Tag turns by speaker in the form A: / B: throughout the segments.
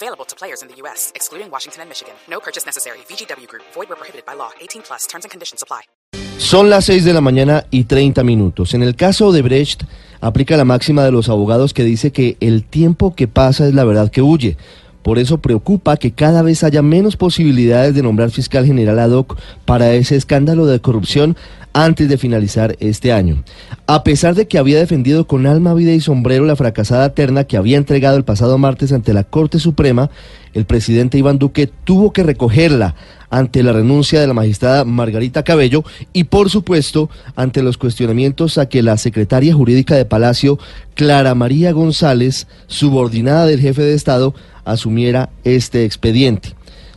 A: Available to players in the U.S., excluding Washington and Michigan. No purchase necessary. VGW Group. Void where prohibited by law. 18 plus. Terms and conditions apply.
B: Son las 6 de la mañana y 30 minutos. En el caso de Brecht, aplica la máxima de los abogados que dice que el tiempo que pasa es la verdad que huye. Por eso preocupa que cada vez haya menos posibilidades de nombrar fiscal general ad hoc para ese escándalo de corrupción antes de finalizar este año. A pesar de que había defendido con alma, vida y sombrero la fracasada terna que había entregado el pasado martes ante la Corte Suprema, el presidente Iván Duque tuvo que recogerla ante la renuncia de la magistrada Margarita Cabello y por supuesto ante los cuestionamientos a que la secretaria jurídica de Palacio, Clara María González, subordinada del jefe de Estado, asumiera este expediente.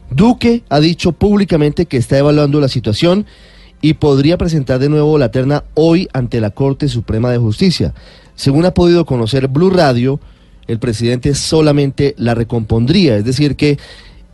B: Duque ha dicho públicamente que está evaluando la situación y podría presentar de nuevo la terna hoy ante la Corte Suprema de Justicia. Según ha podido conocer Blue Radio, el presidente solamente la recompondría, es decir, que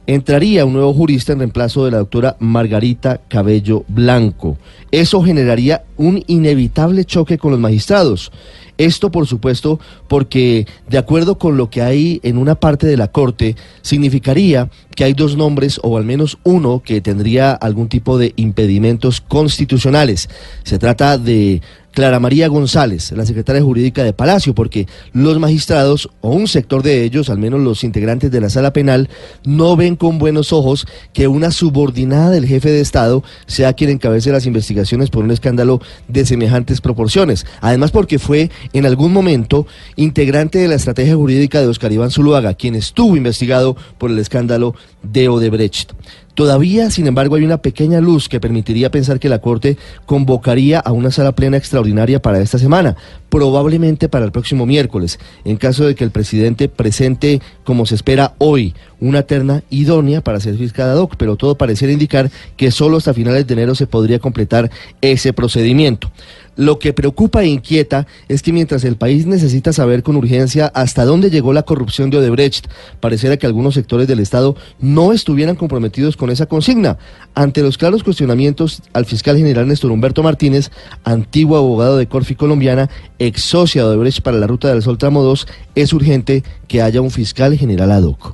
B: entraría un nuevo jurista en reemplazo de la doctora Margarita Cabello Blanco. Eso generaría un inevitable choque con los magistrados. Esto, por supuesto, porque de acuerdo con lo que hay en una parte de la Corte, significaría que hay dos nombres, o al menos uno, que tendría algún tipo de impedimentos constitucionales. Se trata de Clara María González, la secretaria jurídica de Palacio, porque los magistrados, o un sector de ellos, al menos los integrantes de la sala penal, no ven con buenos ojos que una subordinada del jefe de Estado sea quien encabece las investigaciones por un escándalo de semejantes proporciones. Además, porque fue en algún momento integrante de la estrategia jurídica de Oscar Iván Zuluaga, quien estuvo investigado por el escándalo de Odebrecht. Todavía, sin embargo, hay una pequeña luz que permitiría pensar que la Corte convocaría a una sala plena extraordinaria para esta semana, probablemente para el próximo miércoles, en caso de que el presidente presente, como se espera hoy, una terna idónea para ser fiscal ad hoc, pero todo pareciera indicar que solo hasta finales de enero se podría completar ese procedimiento. Lo que preocupa e inquieta es que mientras el país necesita saber con urgencia hasta dónde llegó la corrupción de Odebrecht, pareciera que algunos sectores del Estado no estuvieran comprometidos con esa consigna. Ante los claros cuestionamientos al fiscal general Néstor Humberto Martínez, antiguo abogado de Corfi colombiana, ex socia de Odebrecht para la Ruta del Sol Tramo 2, es urgente que haya un fiscal general ad hoc.